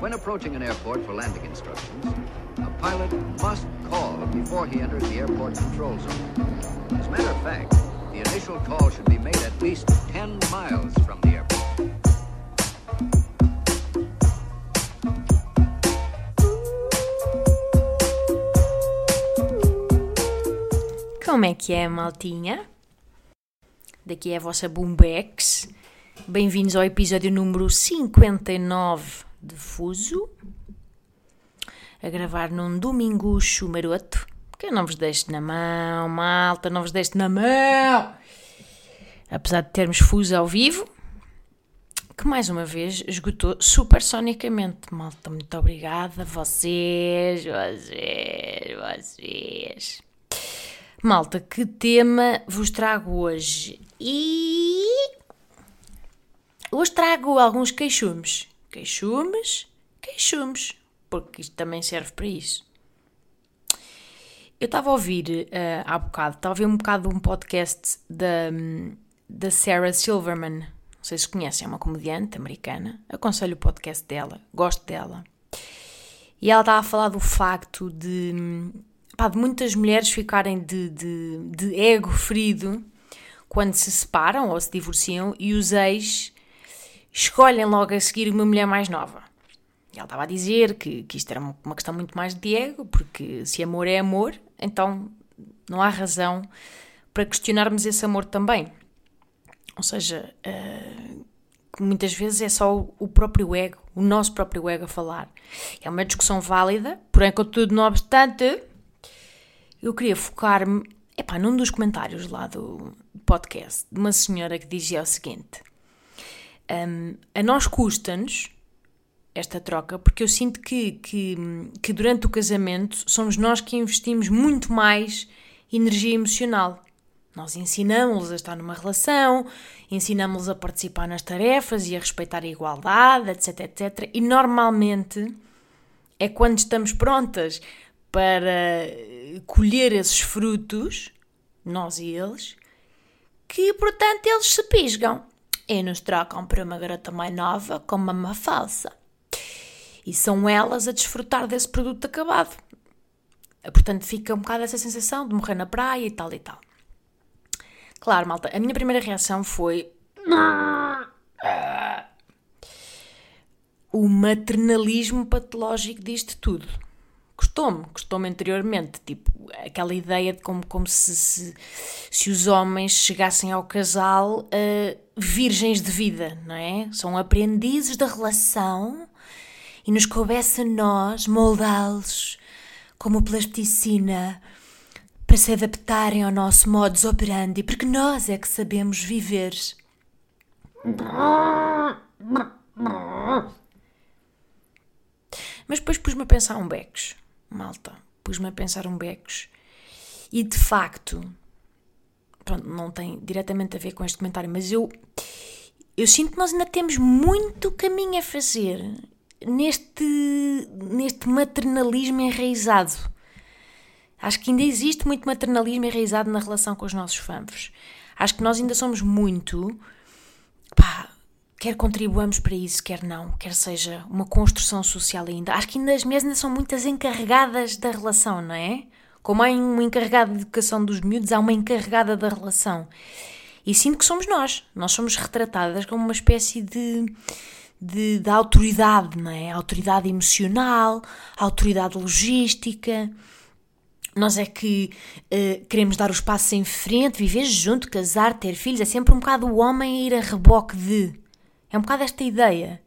When approaching an airport for landing instructions, a pilot must call before he enters the airport control zone. As a matter of fact, the initial call should be made at least 10 miles from the airport. Como é que é, maltinha? Daqui é a vossa Boombex. Bem-vindos ao episódio número 59 de Fuso. A gravar num domingo chumaroto. Que eu não vos deixo na mão, malta, não vos deixo na mão! Apesar de termos Fuso ao vivo, que mais uma vez esgotou supersonicamente. Malta, muito obrigada. Vocês, vocês, vocês. Malta, que tema vos trago hoje? E hoje trago alguns queixumes. Queixumes, queixumes, porque isto também serve para isso. Eu estava a ouvir uh, há bocado, estava a ouvir um bocado um podcast da, da Sarah Silverman. Não sei se conhecem, é uma comediante americana. Aconselho o podcast dela, gosto dela. E ela estava a falar do facto de pá, de muitas mulheres ficarem de, de, de ego ferido quando se separam ou se divorciam e os ex escolhem logo a seguir uma mulher mais nova. E ela estava a dizer que, que isto era uma questão muito mais de ego, porque se amor é amor, então não há razão para questionarmos esse amor também. Ou seja, uh, muitas vezes é só o próprio ego, o nosso próprio ego a falar. É uma discussão válida, porém, contudo, não obstante, eu queria focar-me, epá, num dos comentários lá do podcast, de uma senhora que dizia o seguinte: um, a nós custa-nos esta troca, porque eu sinto que, que, que durante o casamento somos nós que investimos muito mais energia emocional. Nós ensinamos-los a estar numa relação, ensinamos-los a participar nas tarefas e a respeitar a igualdade, etc, etc. E normalmente é quando estamos prontas para colher esses frutos, nós e eles, que portanto eles se pisgam e nos trocam para uma garota mais nova com uma falsa. E são elas a desfrutar desse produto acabado. Portanto, fica um bocado essa sensação de morrer na praia e tal e tal. Claro, malta, a minha primeira reação foi. O maternalismo patológico disto tudo custou-me, custou-me anteriormente, tipo, aquela ideia de como, como se, se, se os homens chegassem ao casal uh, virgens de vida, não é? São aprendizes da relação e nos coubesse a nós moldá-los como plasticina para se adaptarem ao nosso modus operandi, porque nós é que sabemos viver. Mas depois pus-me a pensar um becos malta, pus-me a pensar um becos. E de facto, pronto, não tem diretamente a ver com este comentário, mas eu, eu sinto que nós ainda temos muito caminho a fazer neste, neste maternalismo enraizado. Acho que ainda existe muito maternalismo enraizado na relação com os nossos fanfos. Acho que nós ainda somos muito. Pá, quer contribuamos para isso, quer não, quer seja uma construção social ainda. Acho que ainda as mulheres ainda são muitas encarregadas da relação, não é? Como há uma encarregada de educação dos miúdos, há uma encarregada da relação. E sinto que somos nós. Nós somos retratadas como uma espécie de, de, de autoridade, não é? Autoridade emocional, autoridade logística. Nós é que uh, queremos dar os passos em frente, viver junto, casar, ter filhos. É sempre um bocado o homem a ir a reboque de. É um bocado esta ideia.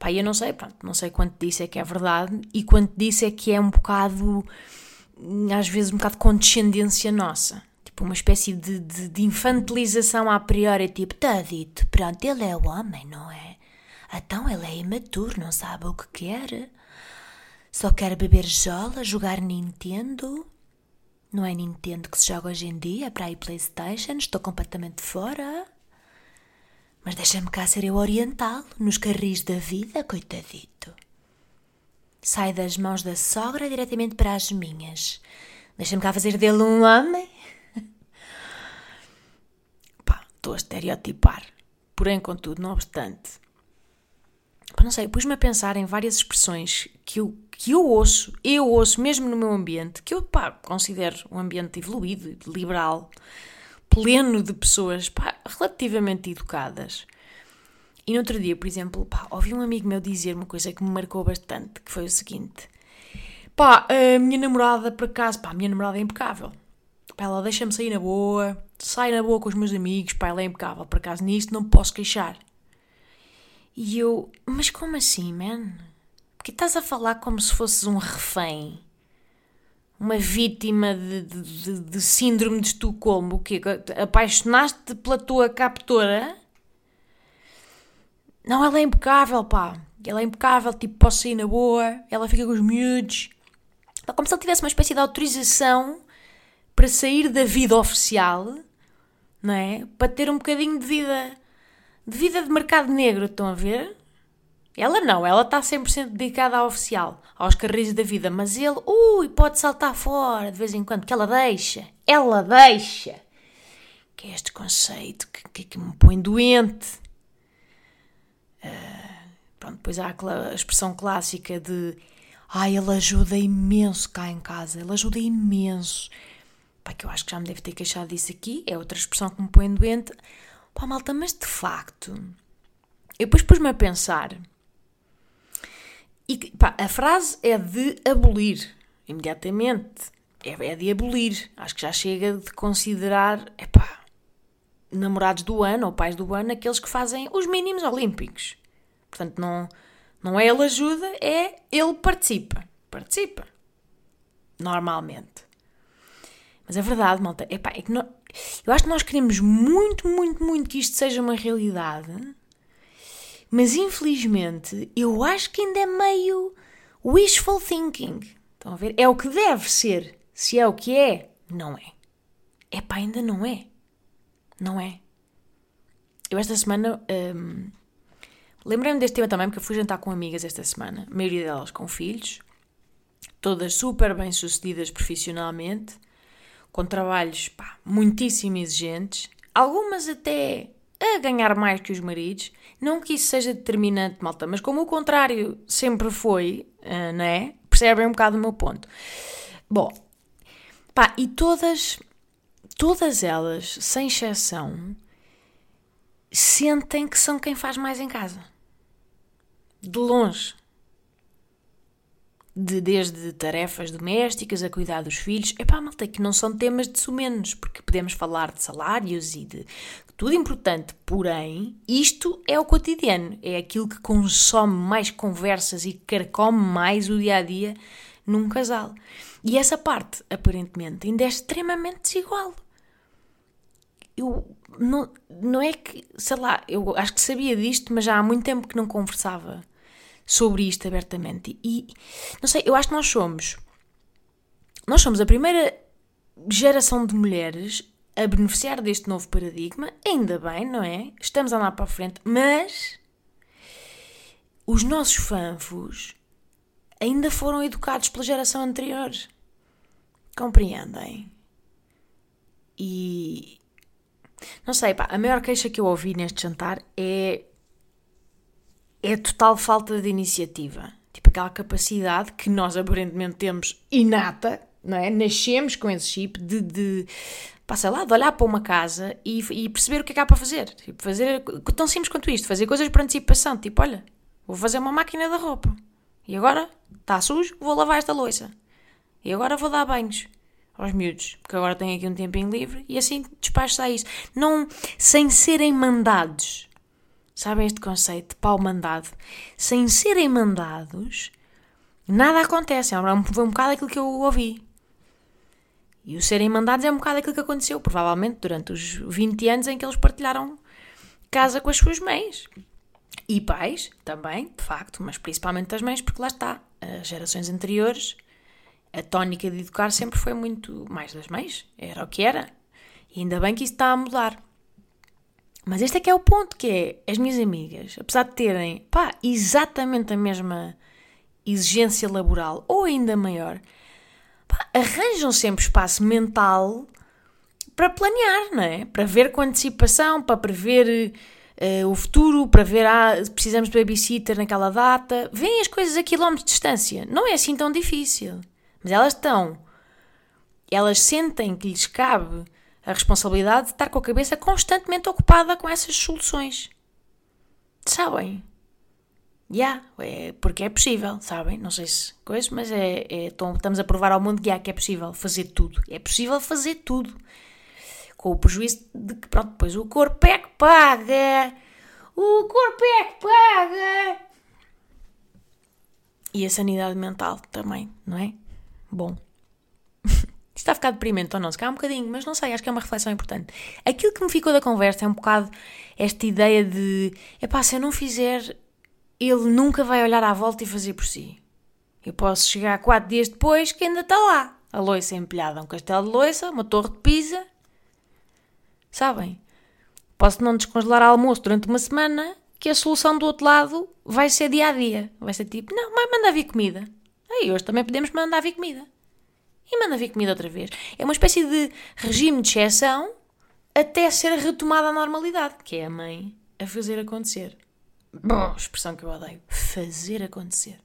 Pá, eu não sei, pronto, não sei quanto disso é que é verdade e quanto disso é que é um bocado, às vezes, um bocado condescendência nossa. Tipo, uma espécie de, de, de infantilização a priori, tipo, tá dito, pronto, ele é o homem, não é? Então ele é imaturo, não sabe o que quer. Só quer beber jola, jogar Nintendo. Não é Nintendo que se joga hoje em dia, para ir Playstation, estou completamente fora. Mas deixa-me cá ser eu oriental nos carris da vida, coitadito. Sai das mãos da sogra diretamente para as minhas. Deixa-me cá fazer dele um homem. Pá, estou a estereotipar. Porém, contudo, não obstante, pá, não sei, pus-me a pensar em várias expressões que eu, que eu ouço, eu ouço mesmo no meu ambiente, que eu pá, considero um ambiente evoluído, liberal, pleno de pessoas pá, relativamente educadas. E no outro dia, por exemplo, pá, ouvi um amigo meu dizer uma coisa que me marcou bastante, que foi o seguinte: pá, a minha namorada, por acaso, pá, a minha namorada é impecável. Pá, ela deixa-me sair na boa, sai na boa com os meus amigos, pá, ela é impecável. Por acaso, nisto não posso queixar. E eu, mas como assim, man? Porque estás a falar como se fosses um refém? Uma vítima de, de, de, de síndrome de Estocolmo? O quê? Apaixonaste pela tua captora? Não, ela é impecável, pá. Ela é impecável, tipo, posso sair na boa, ela fica com os miúdos. É como se ele tivesse uma espécie de autorização para sair da vida oficial, não é? Para ter um bocadinho de vida, de vida de mercado negro, estão a ver? Ela não, ela está 100% dedicada ao oficial, aos carris da vida, mas ele, ui, pode saltar fora de vez em quando, que ela deixa, ela deixa. Que é este conceito que, que, que me põe doente. Pronto, depois há a expressão clássica de ai, ele ajuda imenso cá em casa, ele ajuda imenso. Pá, que eu acho que já me deve ter queixado disso aqui, é outra expressão que me põe doente. Pá, malta, mas de facto, eu depois pus-me a pensar. E pá, a frase é de abolir, imediatamente. É, é de abolir. Acho que já chega de considerar, epá, namorados do ano ou pais do ano aqueles que fazem os mínimos olímpicos. Portanto, não, não é ele ajuda, é ele participa. Participa. Normalmente. Mas é verdade, malta. Epá, é que não, eu acho que nós queremos muito, muito, muito que isto seja uma realidade. Mas infelizmente, eu acho que ainda é meio wishful thinking. Estão a ver? É o que deve ser. Se é o que é, não é. Epá, ainda não é. Não é? Eu esta semana. Um, Lembrei-me deste tema também porque eu fui jantar com amigas esta semana, a maioria delas com filhos, todas super bem sucedidas profissionalmente, com trabalhos pá, muitíssimo exigentes, algumas até a ganhar mais que os maridos. Não que isso seja determinante, malta, mas como o contrário sempre foi, uh, não é? Percebem um bocado o meu ponto. Bom, pá, e todas todas elas, sem exceção, sentem que são quem faz mais em casa. De longe. De, desde tarefas domésticas a cuidar dos filhos. Epá, malta, que não são temas de sumenos, porque podemos falar de salários e de tudo importante, porém, isto é o cotidiano, é aquilo que consome mais conversas e carcome mais o dia a dia num casal. E essa parte, aparentemente, ainda é extremamente desigual eu não, não é que, sei lá, eu acho que sabia disto, mas já há muito tempo que não conversava sobre isto abertamente. E não sei, eu acho que nós somos nós somos a primeira geração de mulheres a beneficiar deste novo paradigma, ainda bem, não é? Estamos a andar para a frente, mas os nossos fanfos ainda foram educados pela geração anterior. Compreendem? E, não sei, pá, a maior queixa que eu ouvi neste jantar é. é a total falta de iniciativa. Tipo aquela capacidade que nós aparentemente temos inata, não é? Nascemos com esse chip de. de pá, lá, de olhar para uma casa e, e perceber o que é que há para fazer. Tipo, fazer. tão simples quanto isto, fazer coisas por antecipação. Tipo, olha, vou fazer uma máquina de roupa. E agora está sujo, vou lavar esta louça. E agora vou dar banhos aos miúdos, porque agora têm aqui um tempinho livre e assim despacha isso. Não, sem serem mandados. Sabem este conceito de pau mandado? Sem serem mandados, nada acontece. É um, foi um bocado aquilo que eu ouvi. E o serem mandados é um bocado aquilo que aconteceu, provavelmente, durante os 20 anos em que eles partilharam casa com as suas mães. E pais também, de facto, mas principalmente as mães, porque lá está, as gerações anteriores a tónica de educar sempre foi muito mais das mães, era o que era. E ainda bem que isso está a mudar. Mas este é que é o ponto, que é, as minhas amigas, apesar de terem, pá, exatamente a mesma exigência laboral, ou ainda maior, pá, arranjam sempre espaço mental para planear, não é? Para ver com antecipação, para prever uh, o futuro para ver, ah, precisamos de babysitter naquela data. Vêm as coisas a quilómetros de distância. Não é assim tão difícil. Mas elas estão. Elas sentem que lhes cabe a responsabilidade de estar com a cabeça constantemente ocupada com essas soluções. Sabem? Já, yeah, é, porque é possível, sabem? Não sei se coisa, mas é, é, estamos a provar ao mundo que, yeah, que é possível fazer tudo. É possível fazer tudo. Com o prejuízo de que, pronto, depois o corpo é que paga. O corpo é que paga. E a sanidade mental também, não é? Bom. Isto está a ficar deprimente ou não? Se calhar um bocadinho, mas não sei, acho que é uma reflexão importante. Aquilo que me ficou da conversa é um bocado esta ideia de: epá, se eu não fizer, ele nunca vai olhar à volta e fazer por si. Eu posso chegar quatro dias depois que ainda está lá. A loiça empilhada, um castelo de loiça, uma torre de pisa. Sabem? Posso não descongelar almoço durante uma semana que a solução do outro lado vai ser dia a dia. Vai ser tipo, não, mas manda vir comida. Aí hoje também podemos mandar vir comida e manda vir comida outra vez. É uma espécie de regime de exceção até ser retomada a normalidade, que é a mãe a fazer acontecer. Bom, expressão que eu odeio. Fazer acontecer.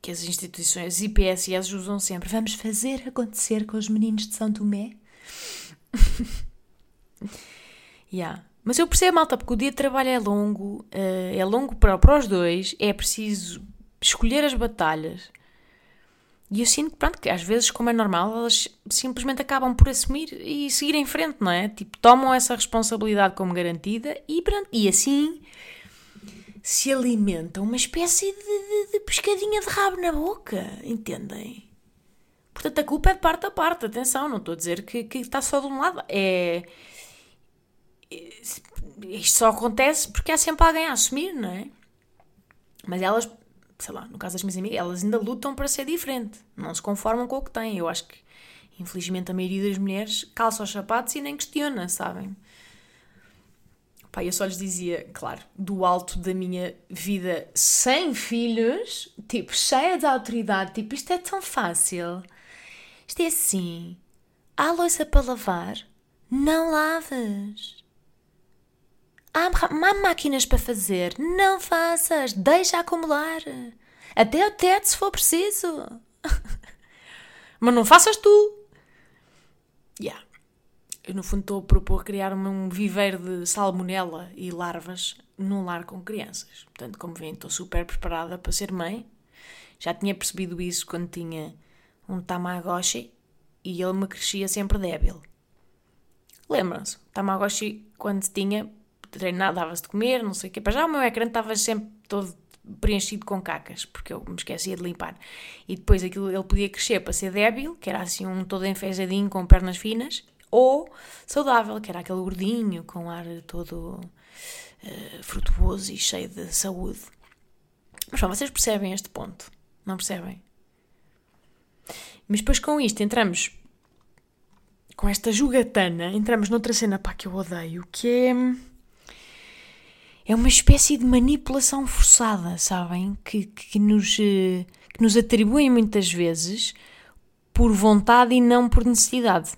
Que as instituições IPSS usam sempre. Vamos fazer acontecer com os meninos de São Tomé. yeah. Mas eu percebo, malta, porque o dia de trabalho é longo, uh, é longo para, para os dois, é preciso escolher as batalhas e eu sinto pronto, que às vezes, como é normal, elas simplesmente acabam por assumir e seguir em frente, não é? Tipo, tomam essa responsabilidade como garantida e pronto. E assim se alimentam uma espécie de, de, de pescadinha de rabo na boca, entendem? Portanto, a culpa é de parte a parte, atenção, não estou a dizer que, que está só de um lado. É. Isto só acontece porque há sempre alguém a assumir, não é? Mas elas sei lá, no caso das minhas amigas, elas ainda lutam para ser diferente, não se conformam com o que têm. Eu acho que, infelizmente, a maioria das mulheres calça os sapatos e nem questiona, sabem? Pá, eu só lhes dizia, claro, do alto da minha vida sem filhos, tipo, cheia de autoridade, tipo, isto é tão fácil. Isto é assim. Há louça para lavar? Não lavas. Há, máquinas para fazer. Não faças. Deixa acumular. Até o teto se for preciso. Mas não faças tu. Yeah. Eu, no fundo, estou a propor criar um viveiro de salmonela e larvas num lar com crianças. Portanto, como veem, estou super preparada para ser mãe. Já tinha percebido isso quando tinha um Tamagotchi e ele me crescia sempre débil. Lembram-se? Tamagotchi, quando tinha, treinar, dava-se de comer, não sei o quê. Para já o meu ecrã estava sempre todo preenchido com cacas, porque eu me esquecia de limpar. E depois aquilo ele podia crescer para ser débil, que era assim um todo enfezadinho com pernas finas, ou saudável, que era aquele gordinho com ar todo uh, frutuoso e cheio de saúde. Mas bom, vocês percebem este ponto, não percebem? Mas depois com isto entramos com esta jogatana, entramos noutra cena pá, que eu odeio, que é é uma espécie de manipulação forçada, sabem? Que, que, nos, eh, que nos atribuem muitas vezes por vontade e não por necessidade.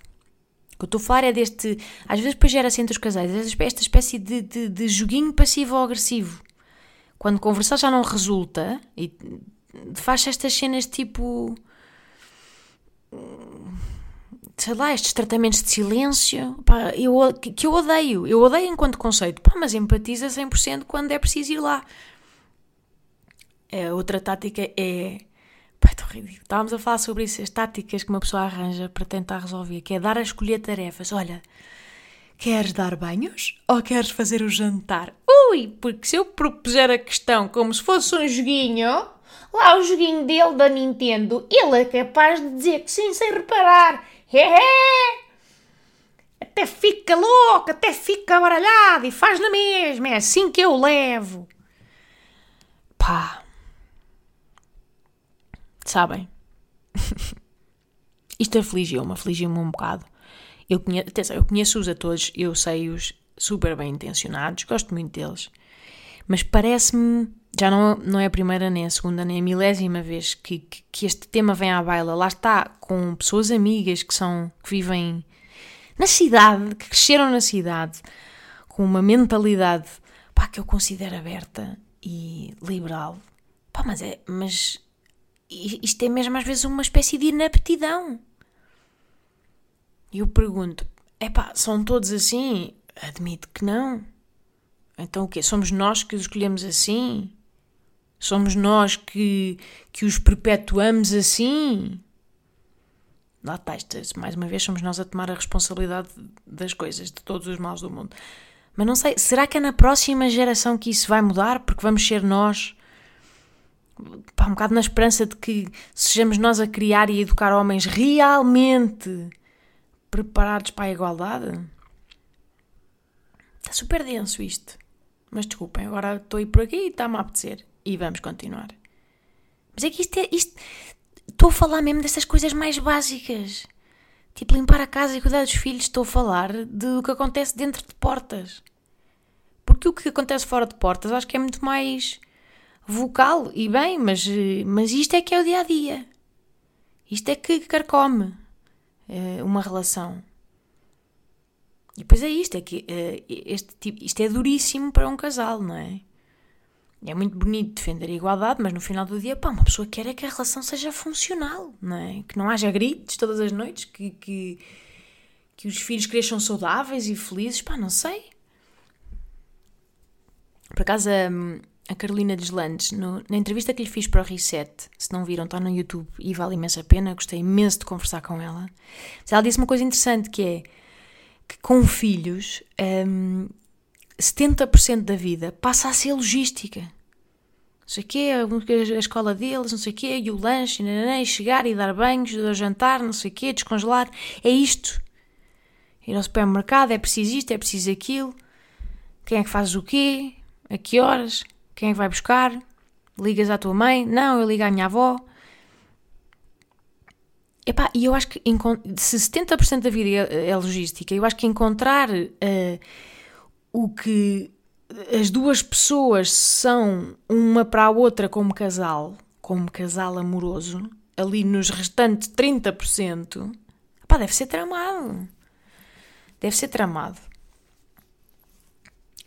O que eu estou a falar é deste. Às vezes, depois gera-se entre os casais esta espécie de, de, de joguinho passivo ou agressivo. Quando conversar já não resulta e faz estas cenas tipo sei lá, estes tratamentos de silêncio, pá, eu, que eu odeio. Eu odeio enquanto conceito, pá, mas empatiza 100% quando é preciso ir lá. É, outra tática é. Pá, ridículo. Estávamos a falar sobre isso, as táticas que uma pessoa arranja para tentar resolver, que é dar a escolher tarefas. Olha, queres dar banhos ou queres fazer o jantar? Ui, porque se eu propuser a questão como se fosse um joguinho, lá o joguinho dele da Nintendo, ele é capaz de dizer que sim sem reparar. Até fica louco, até fica baralhado e faz na mesma. É assim que eu levo. Pá. Sabem? Isto afligiu-me, afligiu-me um bocado. Eu conheço, eu conheço-os a todos, eu sei-os super bem intencionados, gosto muito deles. Mas parece-me já não, não é a primeira, nem a segunda, nem a milésima vez que, que, que, este tema vem à baila. Lá está, com pessoas amigas que são que vivem na cidade, que cresceram na cidade, com uma mentalidade pá, que eu considero aberta e liberal. Pá, mas é, mas isto é mesmo às vezes uma espécie de inaptidão. E eu pergunto, é pá, são todos assim? Admito que não. Então o quê? Somos nós que os escolhemos assim? Somos nós que, que os perpetuamos assim? Lá está, mais uma vez somos nós a tomar a responsabilidade das coisas, de todos os males do mundo. Mas não sei, será que é na próxima geração que isso vai mudar? Porque vamos ser nós, pá, um bocado na esperança de que sejamos nós a criar e educar homens realmente preparados para a igualdade? Está super denso isto. Mas desculpem, agora estou aí por aqui e está-me a apetecer. E vamos continuar. Mas é que isto é. Isto, estou a falar mesmo dessas coisas mais básicas. Tipo, limpar a casa e cuidar dos filhos. Estou a falar do que acontece dentro de portas. Porque o que acontece fora de portas acho que é muito mais vocal e bem, mas, mas isto é que é o dia a dia. Isto é que carcome é, uma relação. E depois é isto, é que é, este tipo, isto é duríssimo para um casal, não é? É muito bonito defender a igualdade, mas no final do dia, pá, uma pessoa quer é que a relação seja funcional, não é? Que não haja gritos todas as noites, que, que, que os filhos cresçam saudáveis e felizes, pá, não sei. Por acaso, a, a Carolina Deslandes, no, na entrevista que lhe fiz para o Reset, se não viram, está no YouTube e vale imensa pena, gostei imenso de conversar com ela. Ela disse uma coisa interessante que é que com filhos um, 70% da vida passa a ser logística. Não sei o quê, a escola deles, não sei o quê, e o lanche, e, e chegar e dar banhos, jantar, não sei o quê, descongelar. É isto. Ir ao supermercado, é preciso isto, é preciso aquilo. Quem é que faz o quê? A que horas? Quem é que vai buscar? Ligas à tua mãe? Não, eu ligo à minha avó. Epá, e eu acho que se 70% da vida é, é, logística, eu acho que encontrar uh, o que as duas pessoas são uma para a outra como casal, como casal amoroso, ali nos restantes 30%, pá, deve ser tramado. Deve ser tramado.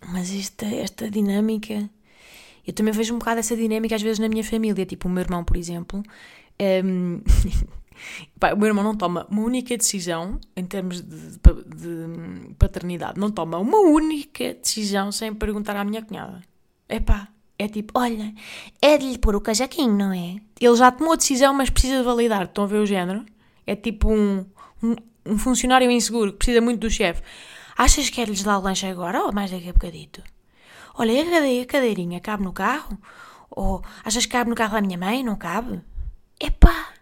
Mas esta, esta dinâmica. Eu também vejo um bocado essa dinâmica às vezes na minha família. Tipo, o meu irmão, por exemplo. Um, o meu irmão não toma uma única decisão em termos de, de, de, paternidade. Não toma uma única decisão sem perguntar à minha cunhada. É pá, é tipo, olha, é de lhe pôr o cajaquinho, não é? Ele já tomou a decisão, mas precisa de validar. Estão a ver o género? É tipo um, um, um funcionário inseguro que precisa muito do chefe. Achas que é-lhes dar o lanche agora ou mais daqui a bocadito? Olha, a cadeirinha cabe no carro? Ou achas que cabe no carro da minha mãe? Não cabe? Epá,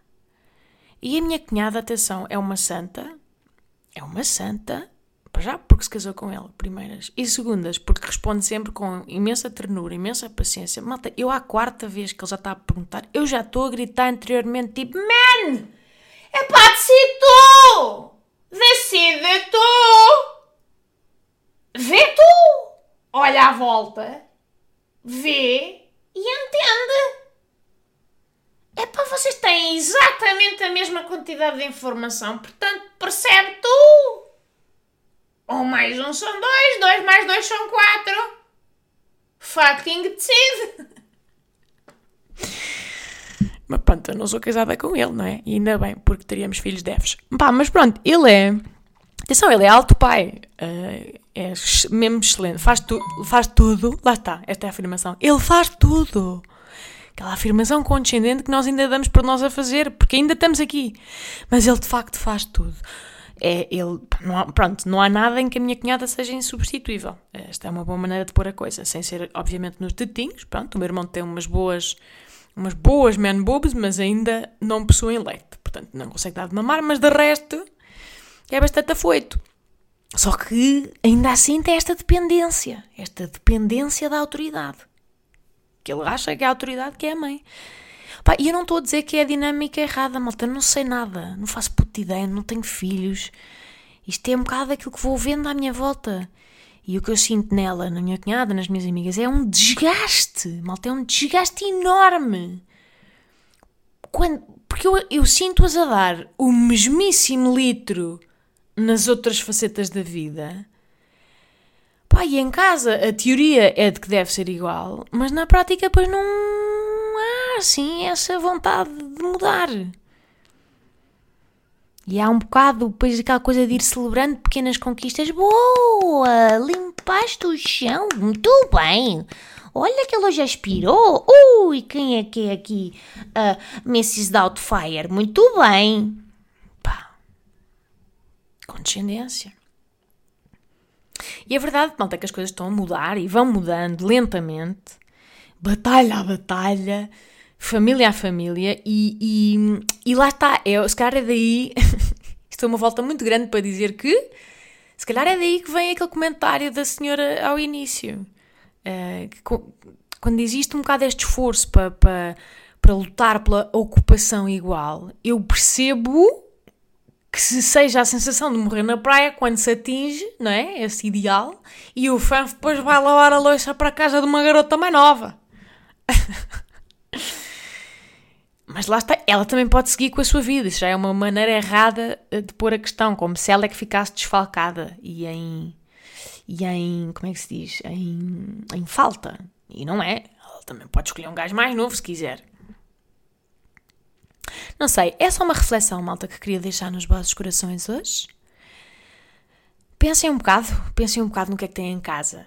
e a minha cunhada, atenção, é uma santa. É uma santa. Já porque se casou com ele, primeiras. E segundas, porque responde sempre com imensa ternura, imensa paciência. Malta, eu à quarta vez que ele já está a perguntar, eu já estou a gritar anteriormente, tipo, Man! É pá, decide tu! Decide tu! Vê tu! Olha à volta, vê e entende! Vocês têm exatamente a mesma quantidade de informação, portanto, percebe tu. Um mais um são dois, dois mais dois são quatro. Fucking decide. Mas pronto, eu não sou casada com ele, não é? E ainda bem, porque teríamos filhos deves. Pá, mas pronto, ele é. Atenção, ele é alto pai. Uh, é mesmo excelente. Faz, tu, faz tudo. Lá está, esta é a afirmação. Ele faz tudo aquela afirmação condescendente que nós ainda damos por nós a fazer, porque ainda estamos aqui. Mas ele de facto faz tudo. É, ele, não há, pronto, não há nada em que a minha cunhada seja insubstituível. Esta é uma boa maneira de pôr a coisa, sem ser, obviamente, nos tetinhos. Pronto, o meu irmão tem umas boas, umas boas man boobs, mas ainda não possuem leite. Portanto, não consegue dar de mamar, mas de resto é bastante afoito. Só que ainda assim tem esta dependência, esta dependência da autoridade que ele acha que é a autoridade que é a mãe. Pá, e eu não estou a dizer que é a dinâmica errada, malta, não sei nada, não faço puta ideia, não tenho filhos. Isto é um bocado aquilo que vou vendo à minha volta. E o que eu sinto nela, na minha cunhada, nas minhas amigas, é um desgaste, malta, é um desgaste enorme. Quando, porque eu, eu sinto-as a dar o mesmíssimo litro nas outras facetas da vida Pá, e em casa a teoria é de que deve ser igual, mas na prática, pois não há assim essa vontade de mudar. E há um bocado depois aquela coisa de ir celebrando pequenas conquistas. Boa! Limpaste o chão, muito bem! Olha que ele hoje aspirou. Ui, quem é que é aqui? Uh, Mrs. Doubtfire, muito bem! Pá! Condescendência. E é verdade, malta, que as coisas estão a mudar e vão mudando lentamente, batalha a batalha, família a família, e, e, e lá está. É, se calhar é daí. Isto é uma volta muito grande para dizer que. Se calhar é daí que vem aquele comentário da senhora ao início. Uh, que, quando existe um bocado este esforço para, para, para lutar pela ocupação igual, eu percebo que se seja a sensação de morrer na praia quando se atinge, não é? Esse ideal, e o fã depois vai lavar a louça para a casa de uma garota mais nova. Mas lá está, ela também pode seguir com a sua vida. Isso já é uma maneira errada de pôr a questão, como se ela é que ficasse desfalcada e em. e em. como é que se diz? Em, em falta. E não é. Ela também pode escolher um gajo mais novo se quiser. Não sei, é só uma reflexão, malta, que queria deixar nos vossos corações hoje. Pensem um bocado, pensem um bocado no que é que têm em casa.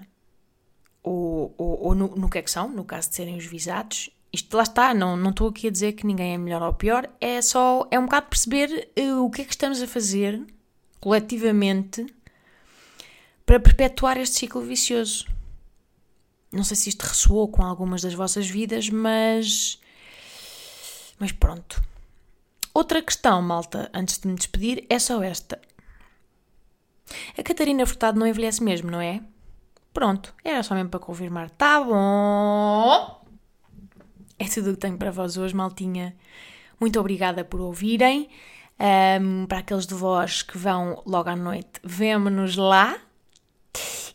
Ou, ou, ou no, no, que é que são, no caso de serem os visados. Isto lá está, não, não estou aqui a dizer que ninguém é melhor ou pior, é só, é um bocado perceber uh, o que é que estamos a fazer coletivamente para perpetuar este ciclo vicioso. Não sei se isto ressoou com algumas das vossas vidas, mas. Mas pronto. Outra questão, malta, antes de me despedir, é só esta. A Catarina Furtado não envelhece mesmo, não é? Pronto, era só mesmo para confirmar. Tá bom! É tudo o que tenho para vós hoje, maltinha. Muito obrigada por ouvirem. Um, para aqueles de vós que vão logo à noite, vemo-nos lá.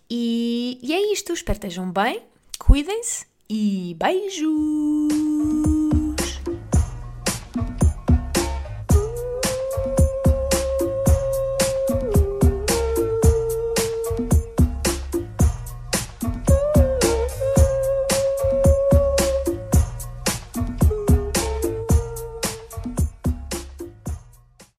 E, e é isto. Espero que estejam bem, cuidem-se e beijo!